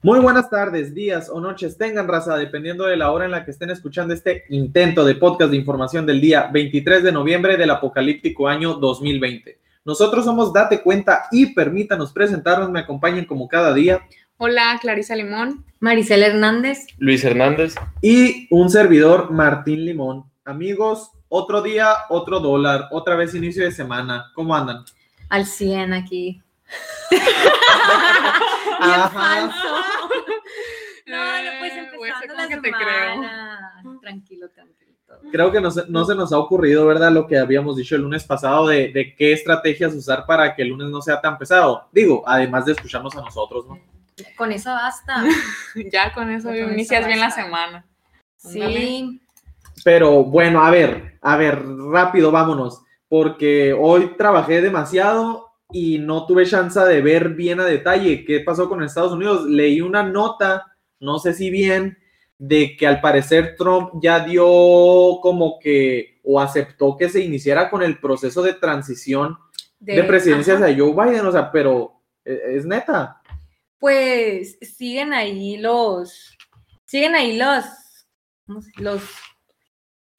Muy buenas tardes, días o noches tengan raza, dependiendo de la hora en la que estén escuchando este intento de podcast de información del día 23 de noviembre del apocalíptico año 2020. Nosotros somos Date Cuenta y permítanos presentarnos, me acompañen como cada día. Hola, Clarisa Limón. Maricel Hernández. Luis Hernández. Y un servidor, Martín Limón. Amigos, otro día, otro dólar, otra vez inicio de semana. ¿Cómo andan? Al 100 aquí. Ajá. No, no, pues Eh, empezando ¿cómo la que te semana. Tranquilo, tranquilo. Creo que no se, no se nos ha ocurrido, ¿verdad? Lo que habíamos dicho el lunes pasado de, de qué estrategias usar para que el lunes no sea tan pesado. Digo, además de escucharnos a nosotros, ¿no? Con eso basta. Ya con eso Con eso inicias bien la semana. Sí. Pero bueno, a ver, a ver, rápido, vámonos, porque hoy trabajé demasiado y no tuve chance de ver bien a detalle qué pasó con Estados Unidos. Leí una nota, no sé si bien, de que al parecer Trump ya dio como que o aceptó que se iniciara con el proceso de transición de, presidencia ajá. hacia Joe Biden, o sea, pero eh, es neta. Pues siguen ahí los. Siguen ahí los. ¿cómo se- Los.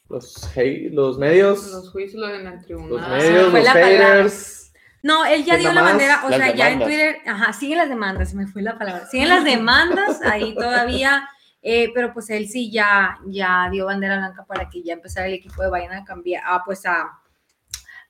Los, hey- los medios, Los juicios en el los tribunal. medios, los la palabra. haters. No, él ya ¿Qué dio la bandera, o sea, ya en. Twitter, ajá, siguen las demandas, se me fue la palabra, siguen las demandas ahí todavía, eh, pero pues él sí ya, ya dio bandera blanca para que ya empezara el equipo de Bayern a cambiar, ah, pues a,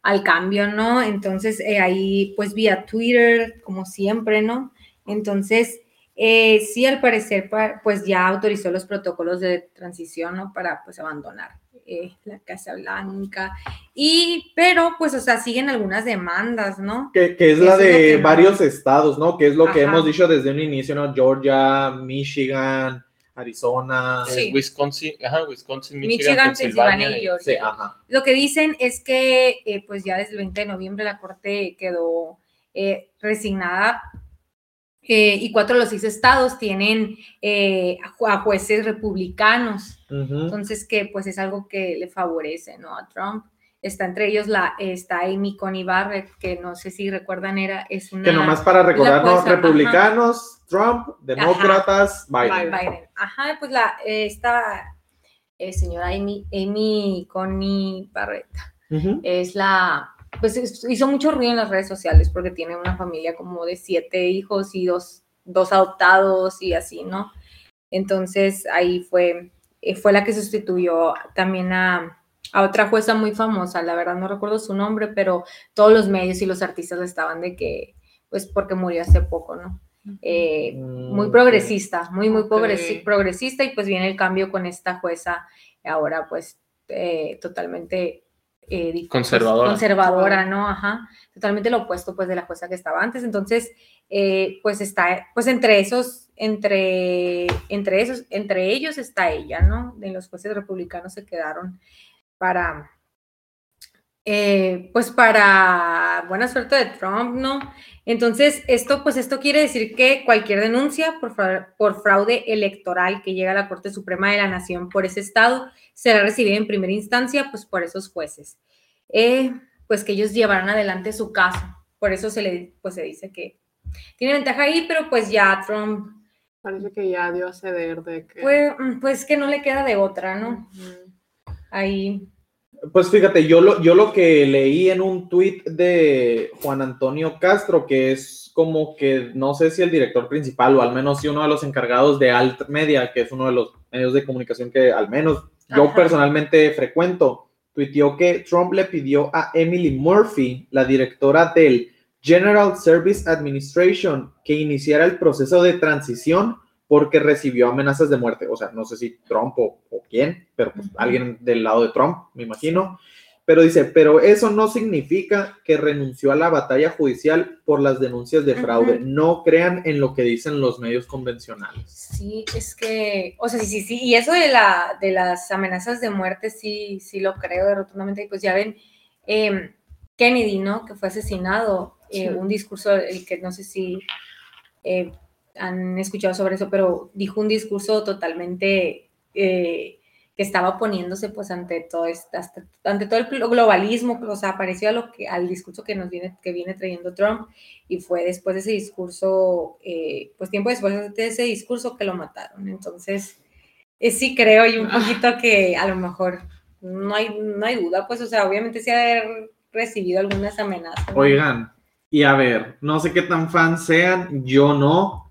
al cambio, ¿no? Entonces eh, ahí pues vía Twitter, como siempre, ¿no? Entonces, eh, sí, al parecer, pa- pues ya autorizó los protocolos de transición, ¿no? Para pues abandonar eh, la Casa Blanca. Y, pero, pues, o sea, siguen algunas demandas, ¿no? Que, que es la es de que no- varios estados, ¿no? Que es lo que hemos dicho desde un inicio, ¿no? Georgia, Michigan, Arizona. Sí. Wisconsin, ajá, Wisconsin, Michigan, Michigan, Pensilvania y y- Georgia. Sí, ajá. Lo que dicen es que, eh, pues, ya desde el 20 de noviembre la Corte quedó eh, resignada eh, y cuatro de los seis estados tienen eh, a ju- a jueces republicanos. Entonces, que pues es algo que le favorece, ¿no? A Trump. Está entre ellos la, está Amy Coney Barrett, que no sé si recuerdan, era, es una... Que nomás para recordar, ¿no? jueza, ajá. Republicanos, Trump, demócratas, Biden. Biden. Ajá, pues la, esta eh, señora Amy, Amy Coney Barrett es la, pues es- hizo mucho ruido en las redes sociales porque tiene una familia como de siete hijos y dos, dos adoptados y así, ¿no? Entonces ahí fue, eh, fue la que sustituyó también a, a otra jueza muy famosa, la verdad no recuerdo su nombre, pero todos los medios y los artistas estaban de que, pues porque murió hace poco, ¿no? Eh, muy Mm, progresista, muy, muy Ok. progresi- progresista y pues viene el cambio con esta jueza ahora pues eh, totalmente eh, Conservadora. conservadora, ¿no? Ajá, totalmente lo opuesto pues de la jueza que estaba antes, entonces eh, pues está, pues entre esos, entre, entre esos, entre ellos está ella, ¿no? De los jueces republicanos se quedaron para, eh, pues para buena suerte de Trump, ¿no? Entonces, esto, pues esto quiere decir que cualquier denuncia por, fra- por fraude electoral que llega a la Corte Suprema de la Nación por ese estado será recibida en primera instancia, pues por esos jueces. Eh, pues que ellos llevarán adelante su caso. Por eso se le, pues se dice que tiene ventaja ahí, pero pues ya Trump, Parece que ya dio a ceder de que. pues, mm, pues que no le queda de otra, ¿no? Ahí, Pues fíjate, yo lo, yo lo que leí en un tuit de Juan Antonio Castro, que es como que no sé si el director principal o al menos sí uno de los encargados de Alt Media, que es uno de los medios de comunicación que al menos yo personalmente frecuento, tuiteó que Trump le pidió a Emily Murphy, la directora del General Service Administration, que iniciara el proceso de transición porque recibió amenazas de muerte. O sea, no sé si Trump o, o quién, pero pues alguien del lado de Trump, me imagino. Pero dice, pero eso no significa que renunció a la batalla judicial por las denuncias de fraude. No crean en lo que dicen los medios convencionales. Sí, es que, o sea, sí, sí, sí, y eso de, la, de las amenazas de muerte, sí, sí lo creo rotundamente, y pues ya ven, em, Kennedy, ¿no? Que fue asesinado, eh, Sí. un discurso, el que no sé si eh, han escuchado sobre eso, pero dijo un discurso totalmente, eh, que estaba oponiéndose pues ante todo este, hasta- ante todo el glo- globalismo, o sea, pareció a lo que, al discurso que nos viene, que viene trayendo Trump, y fue después de ese discurso, eh, pues tiempo después de ese discurso que lo mataron. Entonces, eh, sí creo y un poquito que a lo mejor no hay, no hay duda, pues, o sea, obviamente sí haber recibido algunas amenazas. ¿no? Oigan, y a ver, no sé qué tan fans sean, yo no,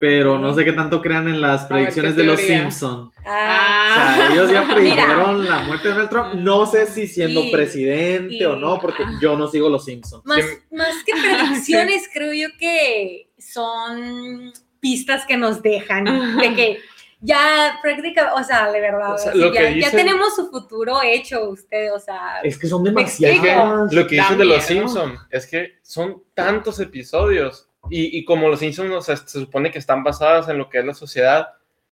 pero no sé qué tanto crean en las predicciones ¿qué de los teoría? Simpsons. Ah, O sea, ellos ya Mira. predijeron la muerte de Donald Trump. No sé si siendo Y- presidente y- o no, porque yo no sigo los Simpsons. Más, Sí. más que predicciones, creo yo que son pistas que nos dejan de que ya prácticamente, o sea, de verdad, O sea, así lo ya, que ya tenemos su futuro hecho, usted, o sea, Es que son demasiadas. Lo que dicen de los. Simpsons es que son tantos episodios y, y como los Simpsons o sea, se supone que están basadas en lo que es la sociedad,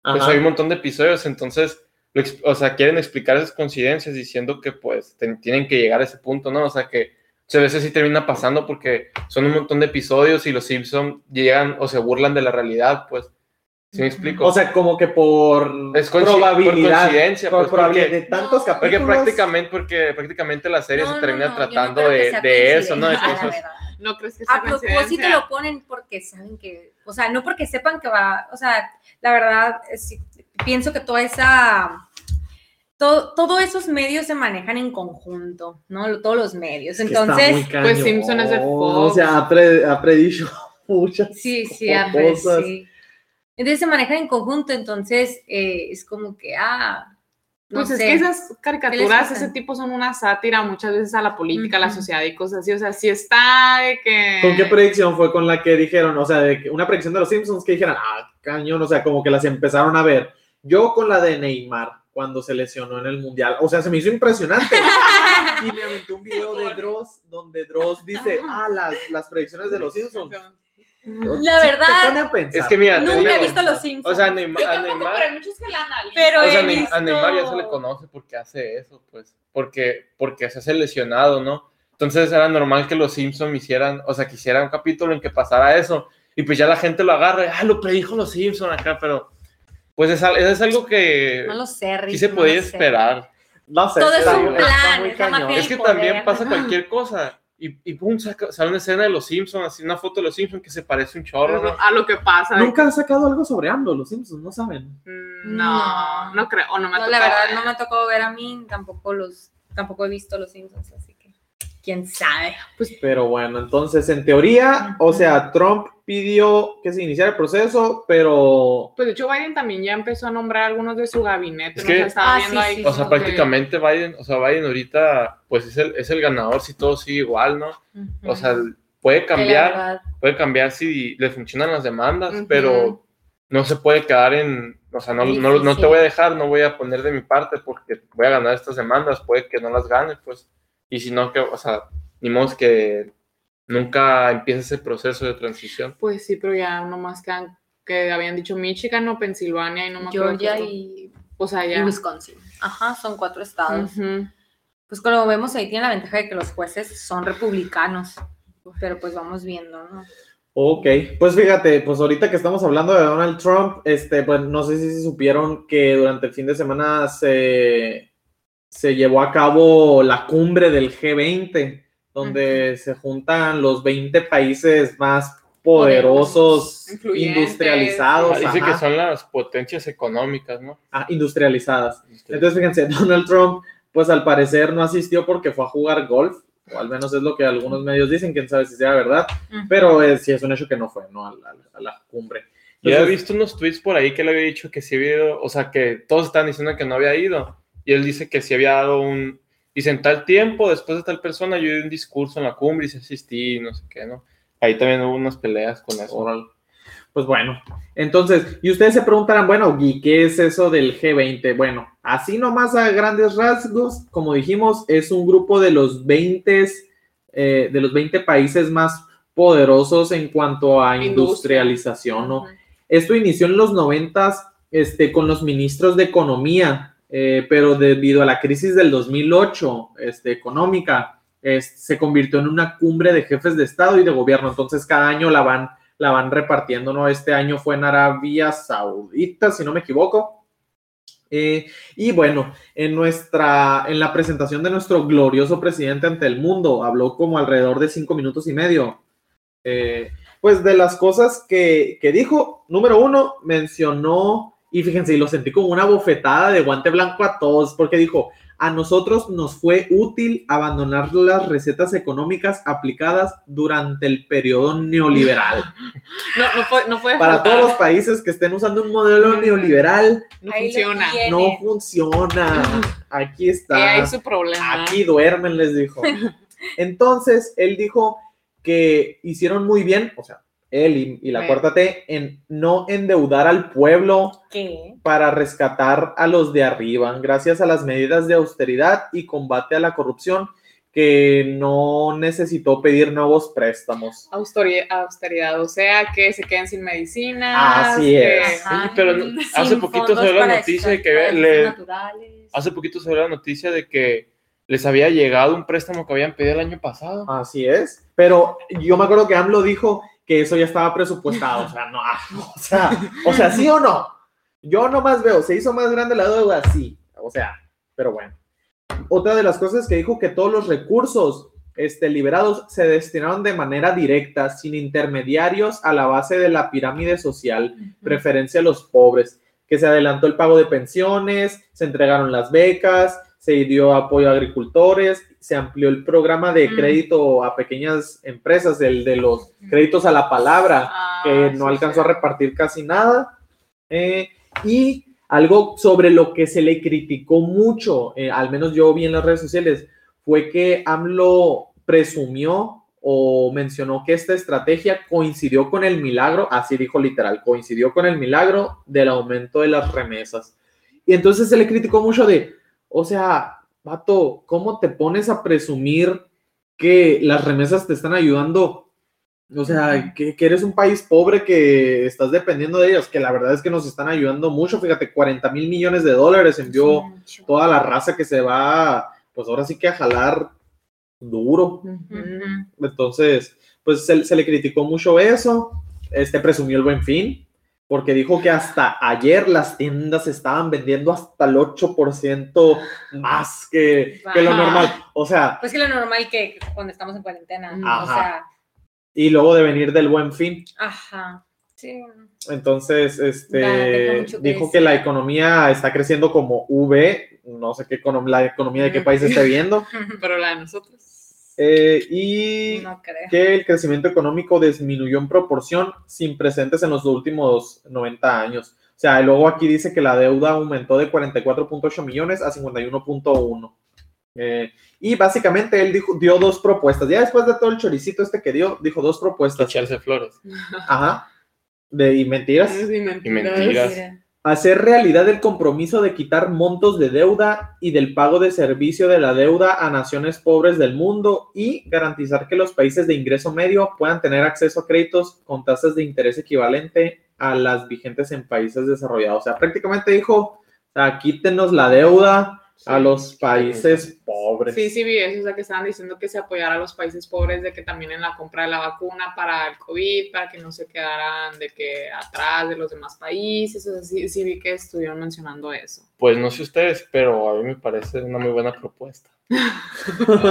pues Ajá. hay un montón de episodios, entonces, lo o sea, quieren explicar esas coincidencias diciendo que pues ten- tienen que llegar a ese punto, ¿no? O sea, que muchas veces sí termina pasando porque son un montón de episodios y los Simpsons llegan o se burlan de la realidad, pues. ¿Sí me explico? O sea, como que por Es probabilidad. por coincidencia, por pues, probabilidad porque- de tantos No, capítulos. porque prácticamente, porque prácticamente la serie no, se termina no, no tratando de, de eso, ¿no? Entonces. No crees que sea A propósito lo ponen porque saben que, o sea, no porque sepan que va, o sea, la verdad, es- sí, pienso que toda esa, todo, todos esos medios se manejan en conjunto, ¿no? Todos los medios. Es que está Entonces, muy pues, Simpson es de cañón. Fox. O sea, ha, pre- ha predicho muchas sí, sí, cosas. sí. Entonces se manejan en conjunto, entonces eh, es como que, ah, no Pues es sé. que esas caricaturas, ese tipo son una sátira muchas veces a la política, a la sociedad y cosas así. O sea, sí está de que. ¿Con qué predicción fue con la que dijeron? O sea, de que- una predicción de los Simpsons que dijeran, ah, cañón, o sea, como que las empezaron a ver. Yo con la de Neymar, cuando se lesionó en el Mundial, o sea, se me hizo impresionante. y me aventé un video de Dross, donde Dross dice, ah, las, las predicciones de los Simpsons. La verdad, es que mira, nunca he visto los Simpsons. O sea, a Neymar, Yo tampoco, pero hay muchos que la analizan. Pero o sea, he Neymar ya se visto- le conoce porque hace eso, pues, porque, porque se hace lesionado, ¿no? Entonces era normal que los Simpsons hicieran, o sea, que hicieran un capítulo en que pasara eso, y pues ya la gente lo agarra, y, ah, lo predijo los Simpsons acá, pero pues es, es algo que no lo sé, Rick, sí se no podía sé. esperar. No sé, Todo es un plan, es que también pasa cualquier cosa, y, y pum, saca- sale una escena de los Simpsons, así una foto de los Simpsons que se parece un chorro, ¿no? A lo que pasa. Nunca han sacado algo sobre AMLO, los Simpsons, no saben. mm, No, no creo. O no me ha No, la tocado verdad ver. no me tocó ver a mí, tampoco los, tampoco he visto los Simpsons, así quién sabe. Pero bueno, entonces en teoría, o sea, Trump pidió que se iniciara el proceso, pero Pues de hecho Biden también ya empezó a nombrar algunos de su gabinete. Es ¿no? O sea, que- Ah, viendo sí, ahí sí, O sea, que- prácticamente Biden, o sea, Biden ahorita, pues es el, es el ganador si todo sigue igual, ¿no? O sea, puede cambiar, puede cambiar si le funcionan las demandas, pero no se puede quedar en, o sea, no, no, no te voy a dejar, no voy a poner de mi parte porque voy a ganar estas demandas, puede que no las gane, pues, y si no, que, o sea, ni modo que nunca empiece ese proceso de transición. Pues sí, pero ya nomás quedan que habían dicho Michigan o Pensilvania y no me acuerdo Georgia y, O sea, y ya. Wisconsin. Ajá, son cuatro estados. Pues como vemos ahí tiene la ventaja de que los jueces son republicanos, pero pues vamos viendo, ¿no? ok, pues fíjate, pues ahorita que estamos hablando de Donald Trump, este, pues no sé si supieron que durante el fin de semana se, se llevó a cabo la cumbre del G20, donde se juntan los 20 países más poderosos, industrializados, Dice que son las potencias económicas, ¿no? ah, industrializadas. Entonces, fíjense, Donald Trump, pues al parecer no asistió porque fue a jugar golf, o al menos es lo que algunos medios dicen, quién sabe si sea verdad, pero eh, sí es un hecho que no fue, ¿no? A la, a la cumbre. Yo he Entonces, visto unos tweets por ahí que le había dicho que sí había ido, o sea, que todos estaban diciendo que no había ido. Y él dice que sí había dado un. Dice, en tal tiempo, después de tal persona, yo di un discurso en la cumbre y sí asistí, no sé qué, ¿no? Ahí también hubo unas peleas con eso. órale. Pues bueno, entonces, y ustedes se preguntarán, bueno, Gui, ¿qué es eso del G20? Bueno, así nomás a grandes rasgos, como dijimos, es un grupo de los 20, eh, de los 20 países más poderosos en cuanto a Industria. industrialización, ¿no? Esto inició en los noventas este, con los ministros de economía, eh, pero debido a la crisis del 2008 este, económica, se convirtió en una cumbre de jefes de Estado y de gobierno. Entonces cada año la van, la van repartiendo, ¿no? Este año fue en Arabia Saudita, si no me equivoco. Eh, y bueno, en, nuestra, en la presentación de nuestro glorioso presidente ante el mundo, habló como alrededor de cinco minutos y medio. Eh, pues de las cosas que, que dijo, número uno, mencionó, y fíjense, y lo sentí como una bofetada de guante blanco a todos, porque dijo, a nosotros nos fue útil abandonar las recetas económicas aplicadas durante el periodo neoliberal. No, no, puede, no puede Para todos los países que estén usando un modelo neoliberal, No Ahí funciona. no funciona. Aquí Eh, está. ahí su problema. Aquí duermen, les dijo. Entonces, él dijo que hicieron muy bien, o sea, él y, y la cuarta T, en no endeudar al pueblo ¿Qué? para rescatar a los de arriba, gracias a las medidas de austeridad y combate a la corrupción, que no necesitó pedir nuevos préstamos. Austeridad, austeridad, o sea, que se queden sin medicinas. Así que- es. Ajá. Sí, pero hace poquito salió la noticia de que le-. Hace poquito se dio la noticia de que les había llegado un préstamo que habían pedido el año pasado. Así es. Pero yo me acuerdo que AMLO dijo que eso ya estaba presupuestado. O sea, no, ah, o sea, o sea, sí o no. Yo nomás veo, se hizo más grande la deuda, sí. O sea, pero bueno. Otra de las cosas que dijo que todos los recursos este, liberados se destinaron de manera directa, sin intermediarios, a la base de la pirámide social, preferencia a los pobres, que se adelantó el pago de pensiones, se entregaron las becas, se dio apoyo a agricultores, se amplió el programa de Mm. crédito a pequeñas empresas, el de los créditos a la palabra, Ah, que no sí, alcanzó sí. a repartir casi nada. Eh, y algo sobre lo que se le criticó mucho, eh, al menos yo vi en las redes sociales, fue que AMLO presumió o mencionó que esta estrategia coincidió con el milagro, así dijo literal, coincidió con el milagro del aumento de las remesas. Y entonces se le criticó mucho de, o sea, vato, ¿cómo te pones a presumir que las remesas te están ayudando? O sea, que, que eres un país pobre que estás dependiendo de ellos, que la verdad es que nos están ayudando mucho. Fíjate, 40 mil millones de dólares envió toda la raza que se va, pues ahora sí que a jalar duro. Entonces, pues se, se le criticó mucho eso. Este presumió el buen fin, porque dijo que hasta ayer las tiendas estaban vendiendo hasta el 8% más que, que lo normal. O sea, Pues que lo normal que cuando estamos en cuarentena. Ajá. O sea, y luego de venir del buen fin. ajá. Sí. Entonces, este, que dijo que la economía está creciendo como V, no sé qué econom- la economía de qué país esté viendo, Pero la de nosotros. Eh, y No que el crecimiento económico disminuyó en proporción sin precedentes en los últimos 90 años. O sea, y luego aquí dice que la deuda aumentó de 44.8 millones a 51.1. Eh, y básicamente él dijo, dio dos propuestas. Ya después de todo el choricito este que dio, dijo dos propuestas. Echarse flores. Ajá. De, y mentiras. Sí, mentiras. Y mentiras. Hacer realidad el compromiso de quitar montos de deuda y del pago de servicio de la deuda a naciones pobres del mundo y garantizar que los países de ingreso medio puedan tener acceso a créditos con tasas de interés equivalente a las vigentes en países desarrollados. O sea, prácticamente dijo, quítenos la deuda a los países pobres. Sí, sí vi eso, o sea, que estaban diciendo que se apoyara a los países pobres de que también en la compra de la vacuna para el COVID, para que no se quedaran de que atrás de los demás países, o sea, sí, sí vi que estuvieron mencionando eso. Pues no sé ustedes, pero a mí me parece una muy buena propuesta.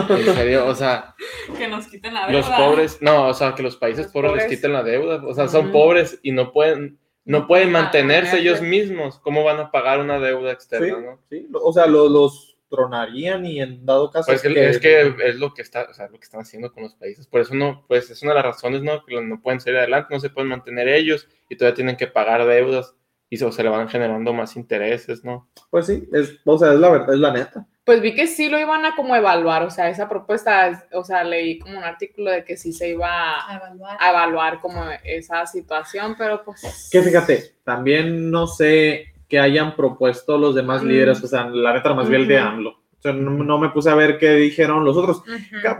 En serio, o sea, Que nos quiten la los pobres, no, o sea, que los países Los pobres les quiten la deuda, o sea, son pobres y no pueden, no pueden mantenerse ellos mismos. ¿Cómo van a pagar una deuda Sí, externa, no? sí, o sea, lo- los tronarían y en dado caso... Pues es que, es que es lo que está, o sea, lo que están haciendo con los países. Por eso no, pues es una de las razones, ¿no? Que no pueden salir adelante, no se pueden mantener ellos y todavía tienen que pagar deudas y se, o se le van generando más intereses, ¿no? Pues sí, es, o sea, es la verdad, es la neta. Pues vi que sí lo iban a como evaluar, o sea, esa propuesta, o sea, leí como un artículo de que sí se iba A evaluar. a evaluar como esa situación, pero pues... Que fíjate, también no sé qué hayan propuesto los demás Mm. líderes, o sea, la neta más bien el de. AMLO. O sea, no, no me puse a ver qué dijeron los otros.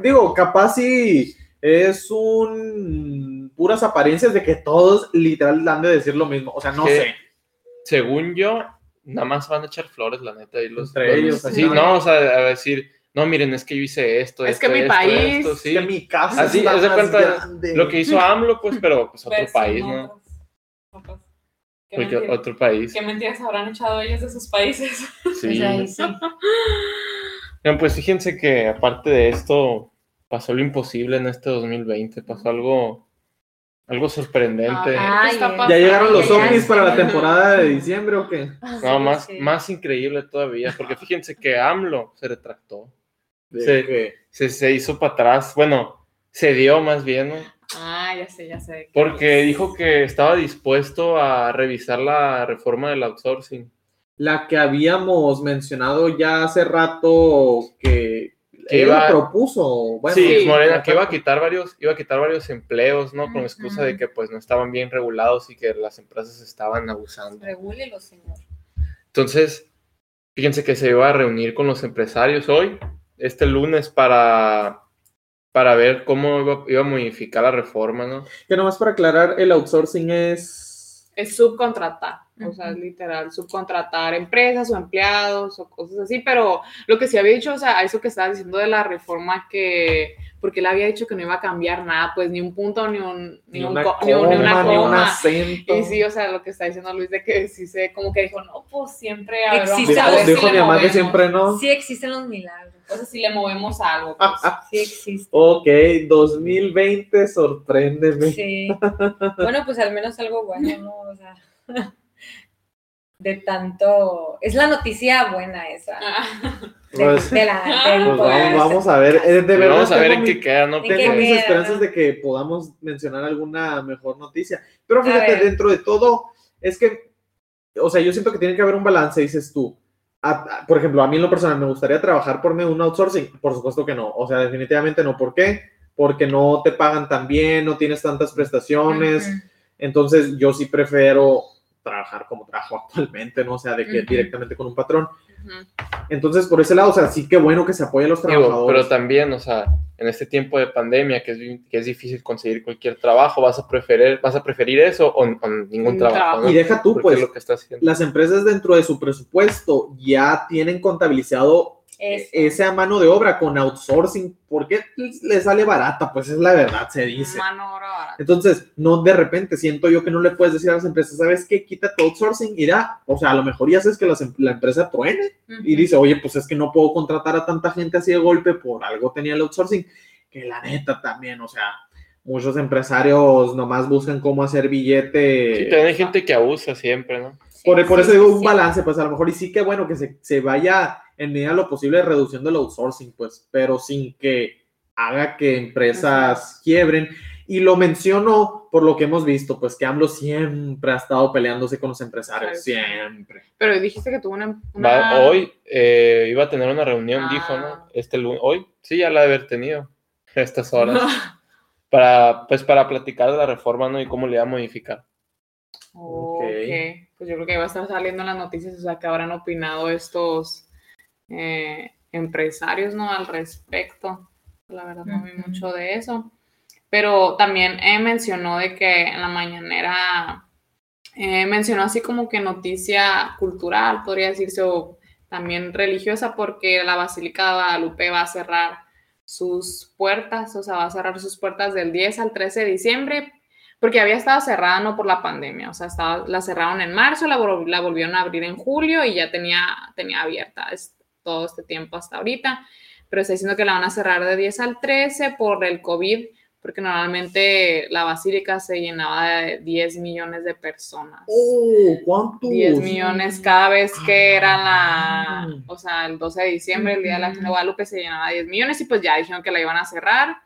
Digo, capaz sí es un puras apariencias de que todos literal han de decir lo mismo. O sea, no Que- sé. Según yo, nada más van a echar flores, la neta. Y los, Entre los- ellos, Sí, no, o sea, a decir, no, miren, es que yo hice esto. Es esto, que mi esto, país- esto, Es que mi casa Así, haz de cuenta grande. Lo que hizo AMLO, pues, pero pues otro Pues, país, no, pues, ¿Qué, cualquier mentira- otro país. qué mentiras habrán echado ellos de sus países? Pues Sí. ahí sí. Oigan, Pues fíjense que aparte de esto, pasó lo imposible en este 2020, pasó algo, algo sorprendente. Ah, ¿qué está Ay, pasando? ¿Ya llegaron los ovnis para la temporada de diciembre o qué? No, Sí, más, sí. más increíble todavía, porque fíjense que AMLO se retractó, que- se, se hizo para atrás, bueno, se dio más bien, ¿no? Ah, ya sé, ya sé. Porque es. dijo que estaba dispuesto a revisar la reforma del outsourcing. La que habíamos mencionado ya hace rato que Que él iba- propuso. Bueno, sí, sí, Morena, que iba a quitar varios, iba a quitar varios empleos, ¿no? Con excusa de que pues no estaban bien regulados y que las empresas estaban abusando. Regúlelo, señor. Entonces, fíjense que se iba a reunir con los empresarios hoy, este lunes, para, para ver cómo iba, iba a modificar la reforma, ¿no? Que nomás para aclarar, el outsourcing es. Es subcontratar, o sea, es literal, subcontratar empresas o empleados o cosas así, pero lo que sí había dicho, o sea, a eso que estabas diciendo de la reforma que, porque él había dicho que no iba a cambiar nada, pues ni un punto, ni un, ni, Ni un una co- coma, ni un- ni una ni un acento. Y sí, o sea, lo que está diciendo Luis de que sí se, como que dijo, no, pues siempre, a ver, vamos Existe a Dijo, ver si dijo le mi mamá que siempre no. Sí existen los milagros. O sea, si le movemos algo, pues. Sí existen. Ok, 2020, sorpréndeme. Sí. Bueno, pues al menos algo bueno, ¿no? O sea, de tanto. Es la noticia buena esa. De, Pues- de la, del Pues vamos, vamos a ver. eh, de verdad vamos a ver en mi- qué queda, ¿no? ¿En Tengo mis queda, esperanzas no? de que podamos mencionar alguna mejor noticia. Pero A fíjate, dentro de todo, es que, o sea, yo siento que tiene que haber un balance, dices tú. A- a- por ejemplo, a mí en lo personal me gustaría trabajar por medio de un outsourcing. Por supuesto que no. O sea, definitivamente no. ¿Por qué? Porque no te pagan tan bien, no tienes tantas prestaciones. Entonces, yo sí prefiero trabajar como trabajo actualmente, ¿no? O sea, de que directamente con un patrón. Entonces, por ese lado, o sea, sí que bueno que se apoye a los Digo, trabajadores. pero también, o sea, en este tiempo de pandemia, que es, que es difícil conseguir cualquier trabajo, ¿vas a preferir, vas a preferir eso o, o ningún trabajo? Y deja tú, Porque pues, es lo que está haciendo. las empresas dentro de su presupuesto ya tienen contabilizado Eso. esa mano de obra con outsourcing, porque le sale barata, pues es la verdad, se dice. Mano obra barata. Entonces, no de repente siento yo que no le puedes decir a las empresas, ¿sabes qué? Quita tu outsourcing, irá. O sea, a lo mejor ya haces que las em- la empresa truene y dice, oye, pues es que no puedo contratar a tanta gente así de golpe, por algo tenía el outsourcing. Que la neta también, o sea, muchos empresarios nomás buscan cómo hacer billete. Sí, también hay gente que abusa siempre, ¿no? Sí, Por, por sí, eso digo sí, un sí. balance, pues a lo mejor y sí que bueno que se, se vaya en medida de lo posible reduciendo el outsourcing, pues, pero sin que haga que empresas quiebren. Y lo menciono por lo que hemos visto, pues que AMLO siempre ha estado peleándose con los empresarios, siempre. Pero dijiste que tuvo una. Va- hoy eh, iba a tener una reunión, Ah. dijo, ¿no? Este lu- hoy, sí, ya la haber tenido a estas horas, para, pues, para platicar de la reforma, ¿no? Y cómo le va a modificar. Ok. Ok. Pues yo creo que va a estar saliendo en las noticias, o sea, que habrán opinado estos eh, empresarios, ¿no? Al respecto. La verdad, no vi mucho de eso. Pero también eh, mencionó de que en la mañanera eh, mencionó así como que noticia cultural, podría decirse, o también religiosa, porque la Basílica de Guadalupe va a cerrar sus puertas, o sea, va a cerrar sus puertas del 10 al 13 de diciembre, porque había estado cerrada no por la pandemia, o sea, estaba, la cerraron en marzo, la volvieron a abrir en julio y ya tenía, tenía abierta es- todo este tiempo hasta ahorita, pero está diciendo que la van a cerrar de 10 al 13 por el COVID, porque normalmente la basílica se llenaba de 10 millones de personas. Oh, ¿cuántos? 10 millones cada vez que era la, Ah. o sea, el 12 de diciembre, el día de la Virgen de. Guadalupe se llenaba 10 millones y pues ya dijeron que la iban a cerrar.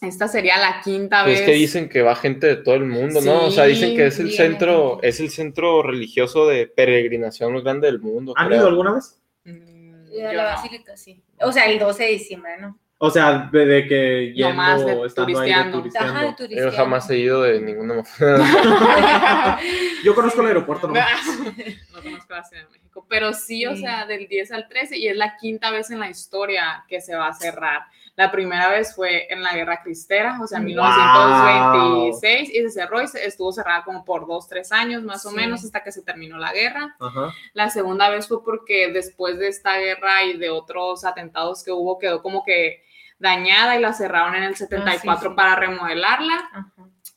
Esta sería la quinta Pues vez. es que dicen que va gente de todo el mundo, ¿no? o sea, dicen que es el Sí, centro, es el centro religioso de peregrinación más grande del mundo. ¿Han creo. ido alguna vez? A yo la no. basílica, sí. O sea, el 12 de diciembre, ¿no? O sea, de, de que yendo, Nomás de estando ahí de turisteando. turisteando. Ajá, de Yo turisteando. jamás he ido de ninguna. Yo conozco el aeropuerto, ¿no? no conozco la Ciudad de México, pero sí, o Sí. sea, del 10 al 13 y es la quinta vez en la historia que se va a cerrar. La primera vez fue en la Guerra Cristera, o sea, en Wow. 1926 y se cerró y se- estuvo cerrada como por dos, tres años más o Sí. menos hasta que se terminó la guerra. Ajá. La segunda vez fue porque después de esta guerra y de otros atentados que hubo, quedó como que dañada y la cerraron en el 74 sí. para remodelarla. Ajá.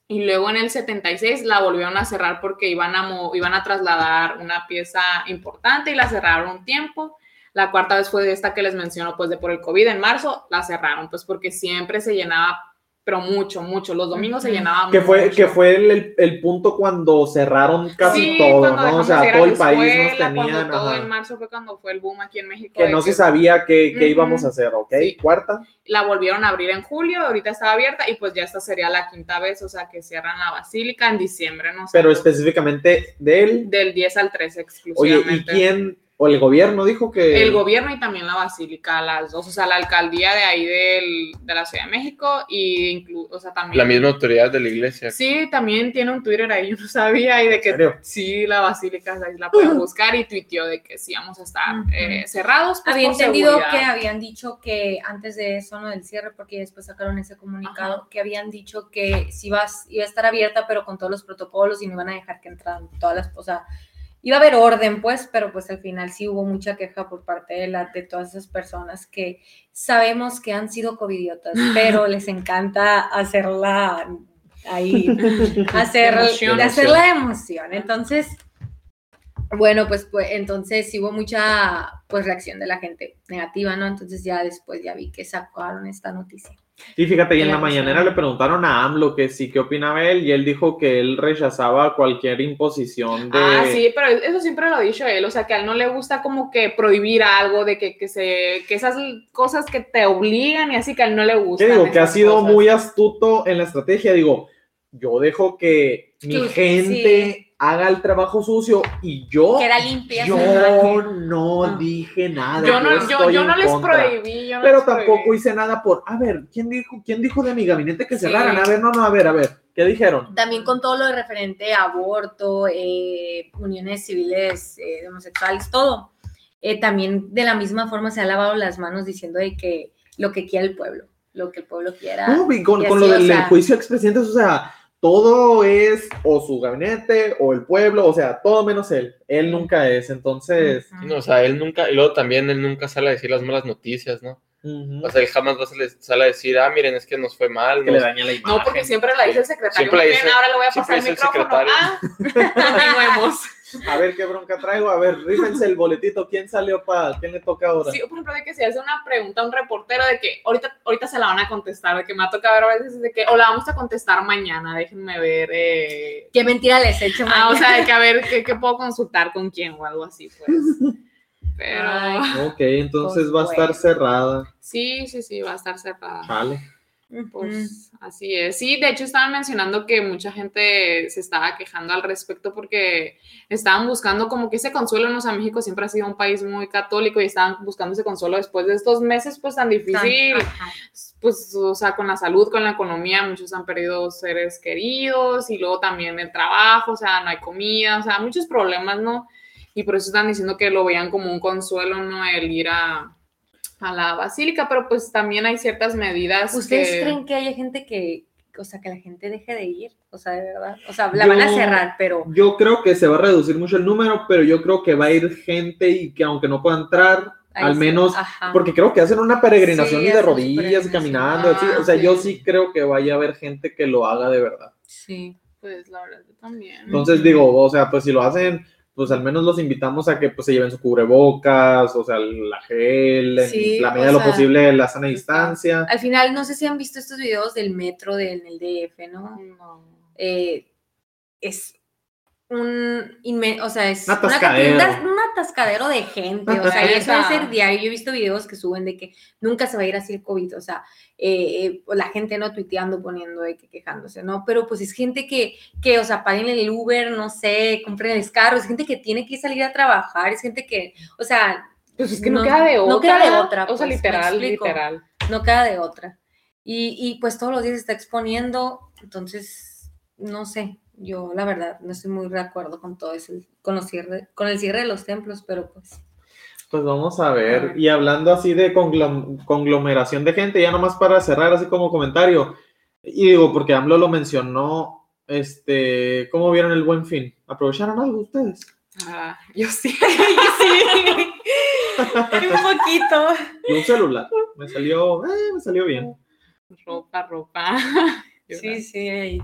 y luego en el 76 la volvieron a cerrar porque iban a, iban a trasladar una pieza importante y la cerraron un tiempo. La cuarta vez fue esta que les menciono, pues de por el COVID en marzo, la cerraron, pues porque siempre se llenaba, pero mucho, mucho. Los domingos se llenaba Que fue, mucho. que fue el, el- el punto cuando cerraron casi Sí, todo, ¿no? O sea, todo el país nos tenían. Todo ajá. en marzo fue cuando fue el boom aquí en México. Que no que se sabía qué, qué Ujú. íbamos a hacer, ¿ok? Sí. Cuarta. La volvieron a abrir en julio, ahorita estaba abierta y pues ya esta sería la quinta vez, o sea que cierran la basílica en diciembre, ¿no? Sea, Pero pues, específicamente de él. Del 10 al 13 Oye, exclusivamente. ¿y quién? O el gobierno dijo que. El gobierno y también la basílica, las dos, o sea, la alcaldía de ahí del, de la Ciudad de México y inclu o sea, también... La misma autoridad de la iglesia. Sí, también tiene un Twitter ahí, yo no sabía, y de que sí, la basílica, ahí la pueden buscar, y tuiteó de que sí vamos a estar eh, cerrados. pues, Había entendido seguridad. que habían dicho que antes de eso, no del cierre, porque después sacaron ese comunicado, que habían dicho que sí iba, a- iba a estar abierta, pero con todos los protocolos y no iban a dejar que entraran todas las, o sea, iba a haber orden, pues, pero pues al final sí hubo mucha queja por parte de, la, de todas esas personas que sabemos que han sido covidiotas, pero les encanta hacerla ahí, hacer, Emoción. hacer la emoción. Entonces, bueno, pues, pues entonces sí hubo mucha pues reacción de la gente negativa, ¿no? Entonces ya después ya vi que sacaron esta noticia. Y fíjate, y en Que la mañanera le preguntaron a AMLO que sí, qué opinaba él, y él dijo que él rechazaba cualquier imposición de. Ah, sí, pero eso siempre lo ha dicho él, o sea, que a él no le gusta como que prohibir algo, de que, que se, que esas cosas que te obligan y así que a él no le gusta. Que digo, que ha sido muy astuto en la estrategia. Digo, yo dejo que mi Tú- gente haga el trabajo sucio y yo, Que era limpia. su yo no Ah. dije nada. Yo no, yo, yo en no les contra. prohibí, yo no Pero les tampoco prohibí. hice nada por, a ver, ¿quién dijo, quién dijo de mi gabinete que Sí. cerraran? A ver, no, no, a ver, a ver, ¿qué dijeron? También con todo lo de referente a aborto, eh, uniones civiles eh, homosexuales, todo. Eh, también de la misma forma se ha lavado las manos diciendo de que lo que quiera el pueblo, lo que el pueblo quiera. No, y con, y con así, lo o del sea- juicio expresidentes, o sea, todo es o su gabinete o el pueblo, o sea, todo menos él. Él nunca es, entonces. No, o sea, él nunca, y luego también él nunca sale a decir las malas noticias, ¿no? O sea, él jamás va a salir- sale a decir, ah, miren, es que nos fue mal. que nos- le daña la imagen. No, porque siempre la dice el secretario. Siempre la dice- ahora le voy a pasar el el micrófono. secretario. Ah, continuemos. A ver qué bronca traigo, a ver, rífense el boletito, ¿quién salió para, quién le toca ahora? Sí, por ejemplo, de que se hace una pregunta a un reportero de que ahorita, ahorita se la van a contestar, de que me ha tocado ver a veces de que, o la vamos a contestar mañana, déjenme ver. eh, Qué mentira les he hecho. Ah, o mañana. sea, de que a ver qué, qué puedo consultar con quién o algo así, pues. Pero Ay. Ok, entonces Pues va a estar bueno. cerrada. sí, sí, sí, va a estar cerrada. Vale. Pues así es. Sí, de hecho estaban mencionando que mucha gente se estaba quejando al respecto porque estaban buscando como que ese consuelo, ¿no? O sea, México siempre ha sido un país muy católico y estaban buscando ese consuelo después de estos meses pues tan difícil, Ajá. pues, o sea, con la salud, con la economía, muchos han perdido seres queridos y luego también el trabajo, o sea, no hay comida, o sea, muchos problemas, ¿no? Y por eso están diciendo que lo veían como un consuelo, ¿no? El ir a, a la basílica, pero pues también hay ciertas medidas. ¿Ustedes que- creen que haya gente que, o sea, que la gente deje de ir? O sea, de verdad. O sea, la van a cerrar, pero Yo creo que se va a reducir mucho el número, pero yo creo que va a ir gente y que aunque no pueda entrar, ahí al sí, menos, ajá. porque creo que hacen una peregrinación Sí, y de rodillas, caminando, así, Ah, o sea, yo sí. sí creo que vaya a haber gente que lo haga de verdad. sí. Pues la verdad, yo también. Entonces digo, o sea, pues si lo hacen, pues al menos los invitamos a que pues se lleven su cubrebocas, o sea, la gel, en Sí, la medida de lo sea, posible la sana distancia. Al final, no sé si han visto estos videos del metro de- en el DF, ¿no? No. Eh, es un o sea, es Un una- una- un atascadero de gente, o sea, y eso es ser diario. Yo he visto videos que suben de que nunca se va a ir así el COVID, o sea, eh, eh, la gente no tuiteando, poniendo de que quejándose, ¿no? Pero pues es gente que, que, o sea, paguen el Uber, no sé, compren el carro, es gente que tiene que salir a trabajar, es gente que, o sea, Pues es que no, No- queda de otra. no queda de otra, O sea, pues, literal, literal. no queda de otra. Y, y pues todos los días se está exponiendo, entonces, no sé, yo la verdad no estoy muy de acuerdo con todo eso, con, los cierre, con el cierre de los templos, pero pues... Pues vamos a ver. ver. Y hablando así de conglom- conglomeración de gente, ya nomás para cerrar así como comentario. Y digo, porque AMLO lo mencionó, este, ¿cómo vieron el buen fin? ¿Aprovecharon algo ustedes? Ah, yo sí. sí, un poquito. Y un celular. Me salió, eh, me salió bien. ropa, ropa. Sí, sí, ahí.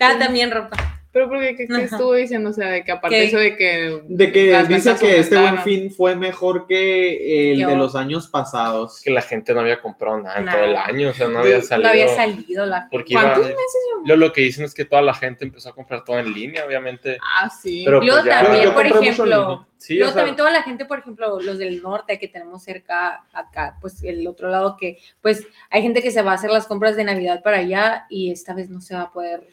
Ah, también ropa. Pero porque ¿qué, qué estuvo diciendo? O sea, de que aparte Que- eso de que De que dice que este buen fin fue mejor que el de los años pasados. que la gente no había comprado nada en todo el año, o sea, no había salido. No había salido la. Porque iba, ¿Cuántos meses? lo, lo que dicen es que toda la gente empezó a comprar todo en línea, obviamente. Ah, sí. Pero pues ya- también, Yo por ejemplo. Sí, luego o sea, también toda la gente, por ejemplo, los del norte que tenemos cerca acá, pues el otro lado que, pues hay gente que se va a hacer las compras de Navidad para allá y esta vez no se va a poder,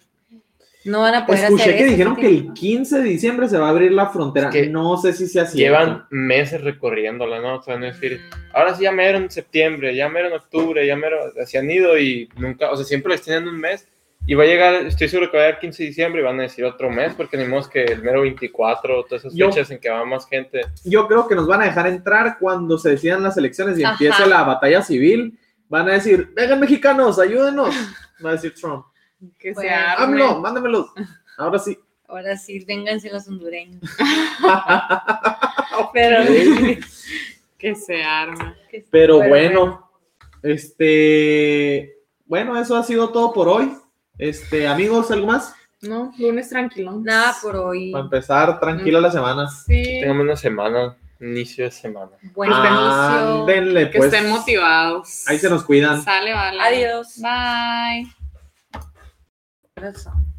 no van a poder Escuché hacer que eso, dijeron ¿sí? que el 15 de diciembre se va a abrir la frontera. Es que no sé si sea cierto. llevan meses recorriéndola, ¿no? O sea, no es decir, ahora sí ya mero en septiembre, ya mero en octubre, ya mero, se han ido y nunca, o sea, siempre les tienen un mes. Y va a llegar, estoy seguro que va a llegar 15 de diciembre y van a decir otro mes, porque ni modo que el mero 24, todas esas Yo- fechas en que va más gente. Yo creo que nos van a dejar entrar cuando se decidan las elecciones y Ajá. empiece la batalla civil. Van a decir, vengan mexicanos, ayúdenos. Va a decir Trump. Que Bueno. se arme. AMLO, mándamelos. Ahora sí. Ahora sí, vénganse los hondureños. Pero, Que se arme. Pero bueno, este, bueno, eso ha sido todo por hoy. Este, amigos, ¿algo más? No, lunes tranquilo. nada por hoy. Para empezar, tranquila la semana. Sí. Tengamos una semana, inicio de semana. Buen inicio. Ándenle, Que pues. estén motivados. Ahí se nos cuidan. Sale, vale. Adiós. Bye. coração.